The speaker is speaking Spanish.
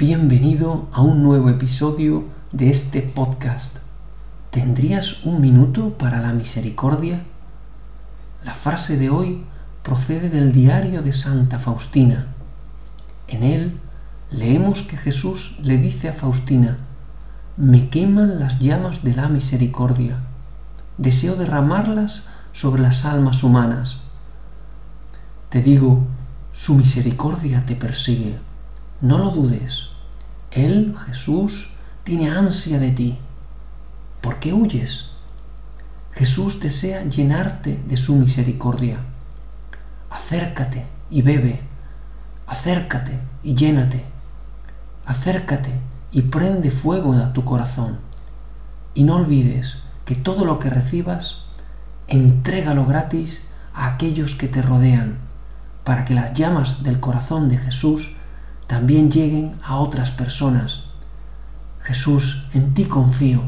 Bienvenido a un nuevo episodio de este podcast. ¿Tendrías un minuto para la misericordia? La frase de hoy procede del diario de Santa Faustina. En él leemos que Jesús le dice a Faustina, me queman las llamas de la misericordia, deseo derramarlas sobre las almas humanas. Te digo, su misericordia te persigue no lo dudes. Él, Jesús, tiene ansia de ti. ¿Por qué huyes? Jesús desea llenarte de su misericordia. Acércate y bebe. Acércate y llénate. Acércate y prende fuego a tu corazón. Y no olvides que todo lo que recibas, entrégalo gratis a aquellos que te rodean, para que las llamas del corazón de Jesús también lleguen a otras personas. Jesús, en ti confío